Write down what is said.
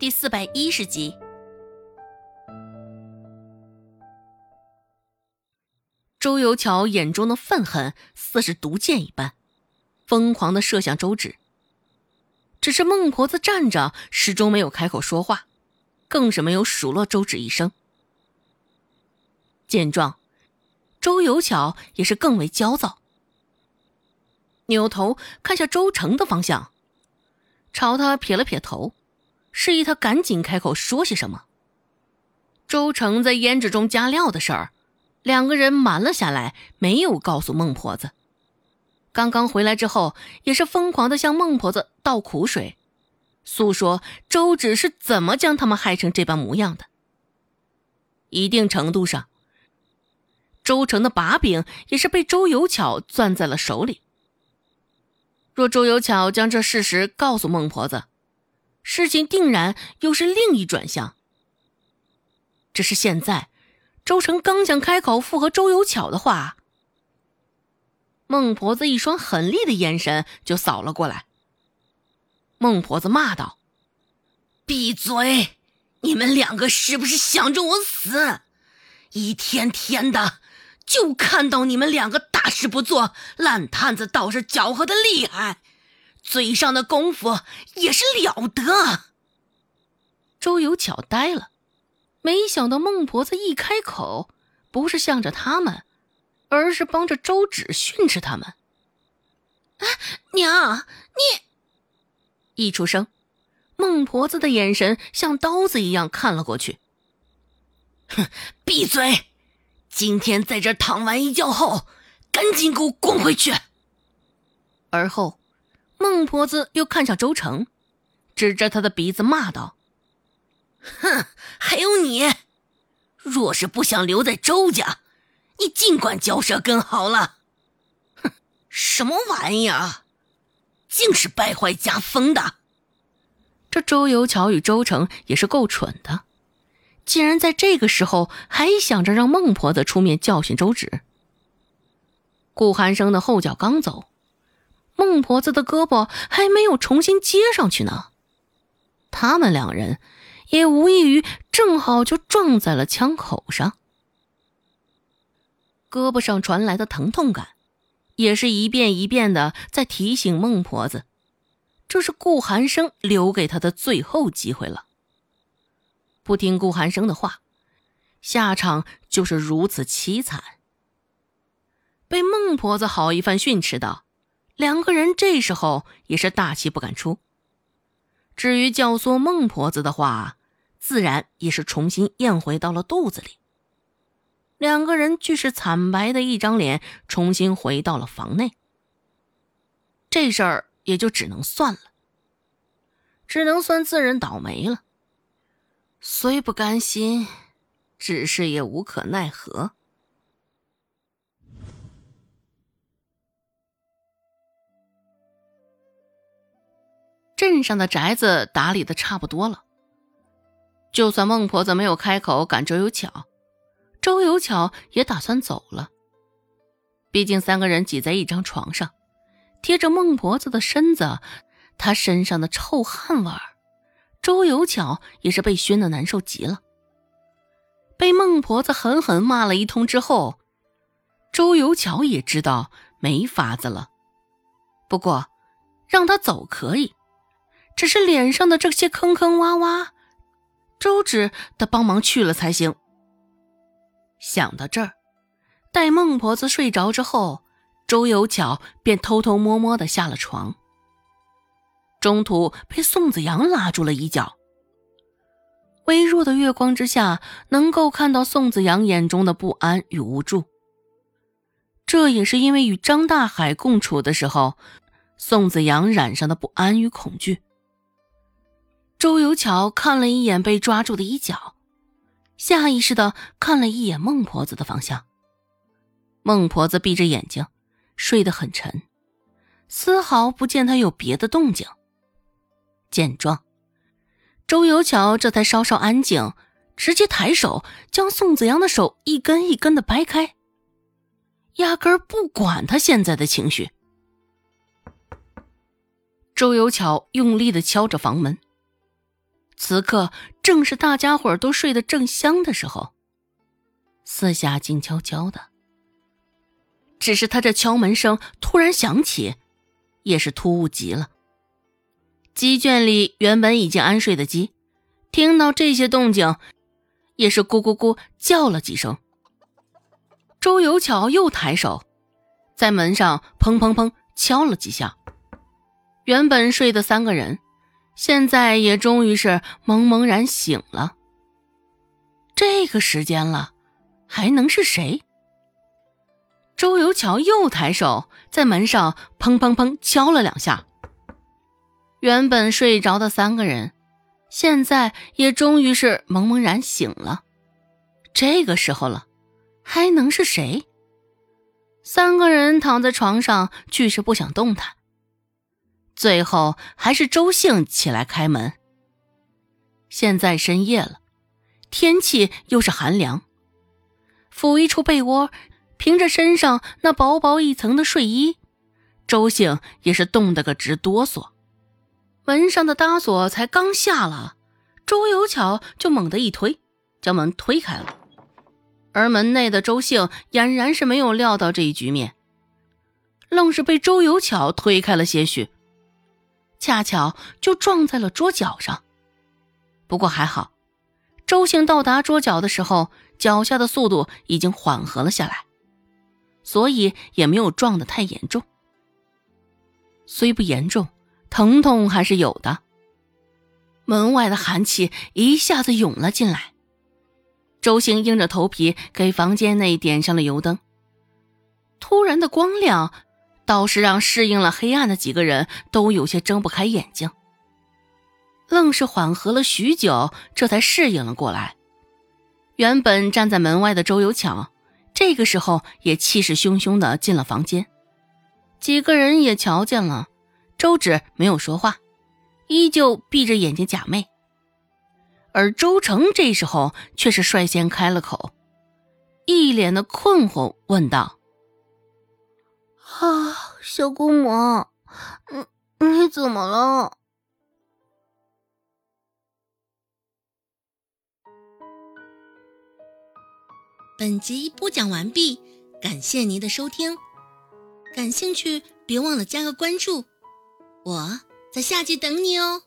第四百一十集，周游桥眼中的愤恨似是毒箭一般，疯狂的射向周芷。只是孟婆子站着，始终没有开口说话，更是没有数落周芷一声。见状，周游桥也是更为焦躁，扭头看向周成的方向，朝他撇了撇头。示意他赶紧开口说些什么。周成在胭脂中加料的事儿，两个人瞒了下来，没有告诉孟婆子。刚刚回来之后，也是疯狂的向孟婆子倒苦水，诉说周芷是怎么将他们害成这般模样的。一定程度上，周成的把柄也是被周有巧攥在了手里。若周有巧将这事实告诉孟婆子，事情定然又是另一转向。只是现在，周成刚想开口附和周有巧的话，孟婆子一双狠厉的眼神就扫了过来。孟婆子骂道：“闭嘴！你们两个是不是想着我死？一天天的，就看到你们两个大事不做，烂摊子倒是搅和的厉害。”嘴上的功夫也是了得。周有巧呆了，没想到孟婆子一开口，不是向着他们，而是帮着周芷训斥他们。啊，娘，你一出声，孟婆子的眼神像刀子一样看了过去。哼，闭嘴！今天在这躺完一觉后，赶紧给我滚回去。而后。孟婆子又看向周成，指着他的鼻子骂道：“哼，还有你，若是不想留在周家，你尽管嚼舌根好了。哼，什么玩意儿，竟是败坏家风的！这周有巧与周成也是够蠢的，竟然在这个时候还想着让孟婆子出面教训周芷。顾寒生的后脚刚走。孟婆子的胳膊还没有重新接上去呢，他们两人也无异于正好就撞在了枪口上。胳膊上传来的疼痛感，也是一遍一遍的在提醒孟婆子，这是顾寒生留给他的最后机会了。不听顾寒生的话，下场就是如此凄惨。被孟婆子好一番训斥道。两个人这时候也是大气不敢出。至于教唆孟婆子的话，自然也是重新咽回到了肚子里。两个人俱是惨白的一张脸，重新回到了房内。这事儿也就只能算了，只能算自认倒霉了。虽不甘心，只是也无可奈何。镇上的宅子打理的差不多了，就算孟婆子没有开口赶周有巧，周有巧也打算走了。毕竟三个人挤在一张床上，贴着孟婆子的身子，她身上的臭汗味儿，周有巧也是被熏得难受极了。被孟婆子狠狠骂了一通之后，周有巧也知道没法子了。不过，让他走可以。只是脸上的这些坑坑洼洼，周芷得帮忙去了才行。想到这儿，待孟婆子睡着之后，周有巧便偷偷摸摸的下了床。中途被宋子阳拉住了衣角。微弱的月光之下，能够看到宋子阳眼中的不安与无助。这也是因为与张大海共处的时候，宋子阳染上的不安与恐惧。周有巧看了一眼被抓住的衣角，下意识的看了一眼孟婆子的方向。孟婆子闭着眼睛，睡得很沉，丝毫不见她有别的动静。见状，周有巧这才稍稍安静，直接抬手将宋子阳的手一根一根的掰开，压根不管他现在的情绪。周有巧用力的敲着房门。此刻正是大家伙都睡得正香的时候，四下静悄悄的。只是他这敲门声突然响起，也是突兀极了。鸡圈里原本已经安睡的鸡，听到这些动静，也是咕咕咕叫了几声。周有巧又抬手，在门上砰砰砰敲了几下。原本睡的三个人，现在也终于是蒙蒙然醒了。这个时间了，还能是谁？周有巧又抬手在门上砰砰砰敲了两下。原本睡着的三个人，现在也终于是蒙蒙然醒了。这个时候了，还能是谁？三个人躺在床上，俱是不想动弹。最后还是周兴起来开门。现在深夜了，天气又是寒凉抚一处被窝，凭着身上那薄薄一层的睡衣，周兴也是冻得个直哆嗦。门上的搭锁才刚下了，周有巧就猛地一推，将门推开了。而门内的周兴俨然是没有料到这一局面，愣是被周有巧推开了些许，恰巧就撞在了桌角上。不过还好，周兴到达桌角的时候，脚下的速度已经缓和了下来，所以也没有撞得太严重。虽不严重。疼痛还是有的。门外的寒气一下子涌了进来。周兴硬着头皮给房间内点上了油灯。突然的光亮，倒是让适应了黑暗的几个人都有些睁不开眼睛。愣是缓和了许久，这才适应了过来。原本站在门外的周有巧，这个时候也气势汹汹的进了房间。几个人也瞧见了。周芷没有说话，依旧闭着眼睛假寐。而周成这时候却是率先开了口，一脸的困惑，问道：“啊，小姑母，你你怎么了？”本集播讲完毕，感谢您的收听。感兴趣，别忘了加个关注。我在下集等你哦。